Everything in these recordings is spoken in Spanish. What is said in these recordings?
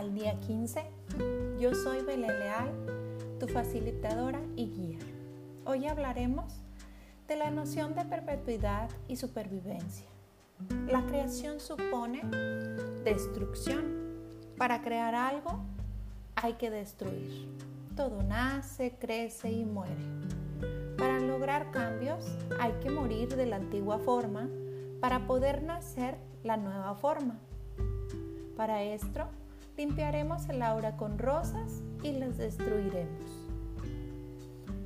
al día 15. Yo soy Belén Leal, tu facilitadora y guía. Hoy hablaremos de la noción de perpetuidad y supervivencia. La creación supone destrucción. Para crear algo hay que destruir. Todo nace, crece y muere. Para lograr cambios hay que morir de la antigua forma para poder nacer la nueva forma. Para esto, limpiaremos el aura con rosas y las destruiremos.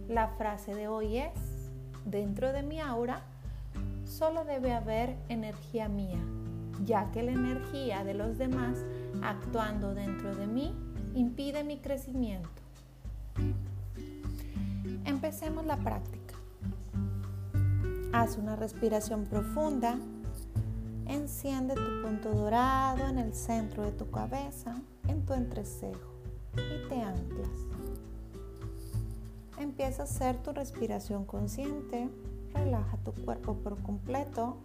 La frase de hoy es, dentro de mi aura solo debe haber energía mía, ya que la energía de los demás actuando dentro de mí impide mi crecimiento. Empecemos la práctica. Haz una respiración profunda Enciende tu punto dorado en el centro de tu cabeza, en tu entrecejo y te anclas. Empieza a hacer tu respiración consciente. Relaja tu cuerpo por completo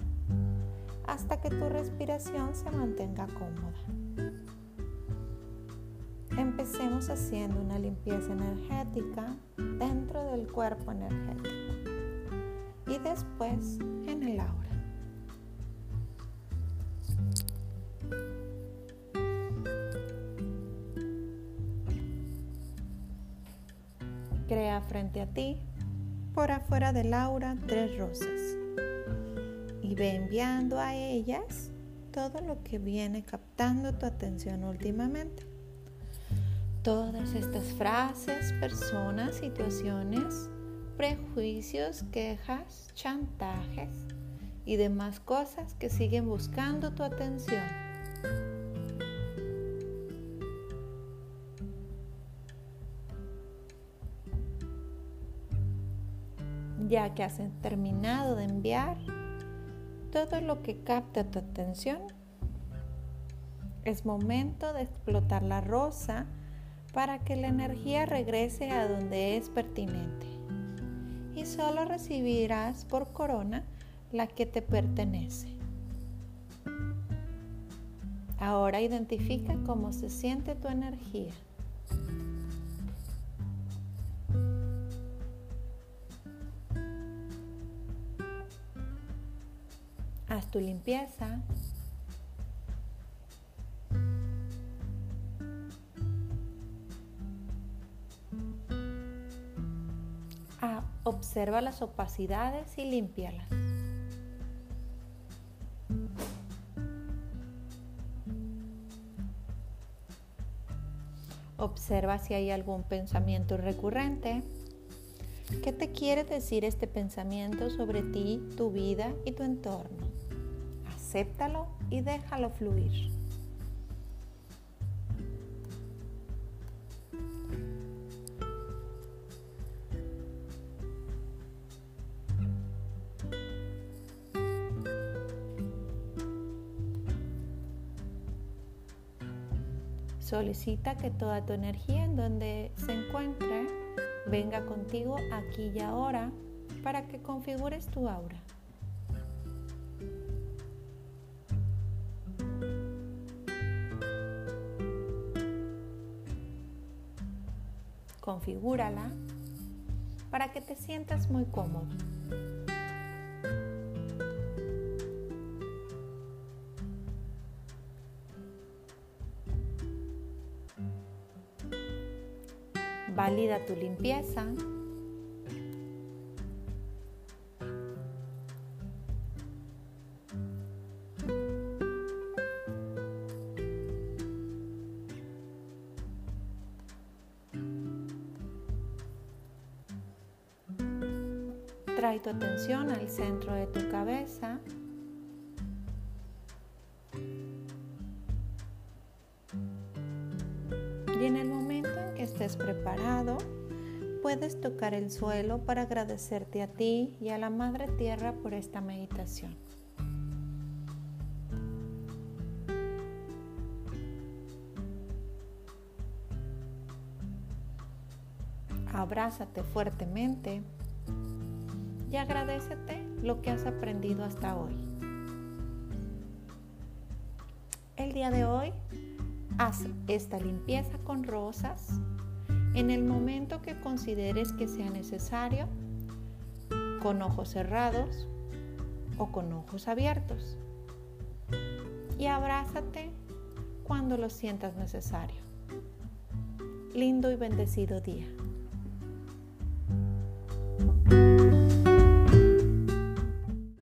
hasta que tu respiración se mantenga cómoda. Empecemos haciendo una limpieza energética dentro del cuerpo energético y después en el aura. Frente a ti, por afuera del aura, tres rosas y ve enviando a ellas todo lo que viene captando tu atención últimamente. Todas estas frases, personas, situaciones, prejuicios, quejas, chantajes y demás cosas que siguen buscando tu atención. Ya que has terminado de enviar todo lo que capta tu atención, es momento de explotar la rosa para que la energía regrese a donde es pertinente. Y solo recibirás por corona la que te pertenece. Ahora identifica cómo se siente tu energía. Haz tu limpieza. Ah, observa las opacidades y límpialas. Observa si hay algún pensamiento recurrente. ¿Qué te quiere decir este pensamiento sobre ti, tu vida y tu entorno? Acéptalo y déjalo fluir. Solicita que toda tu energía en donde se encuentre venga contigo aquí y ahora para que configures tu aura. Configúrala para que te sientas muy cómodo. Valida tu limpieza. Trae tu atención al centro de tu cabeza. Y en el momento en que estés preparado, puedes tocar el suelo para agradecerte a ti y a la Madre Tierra por esta meditación. Abrázate fuertemente y agradecete lo que has aprendido hasta hoy. El día de hoy Haz esta limpieza con rosas en el momento que consideres que sea necesario, con ojos cerrados o con ojos abiertos. Y abrázate cuando lo sientas necesario. Lindo y bendecido día.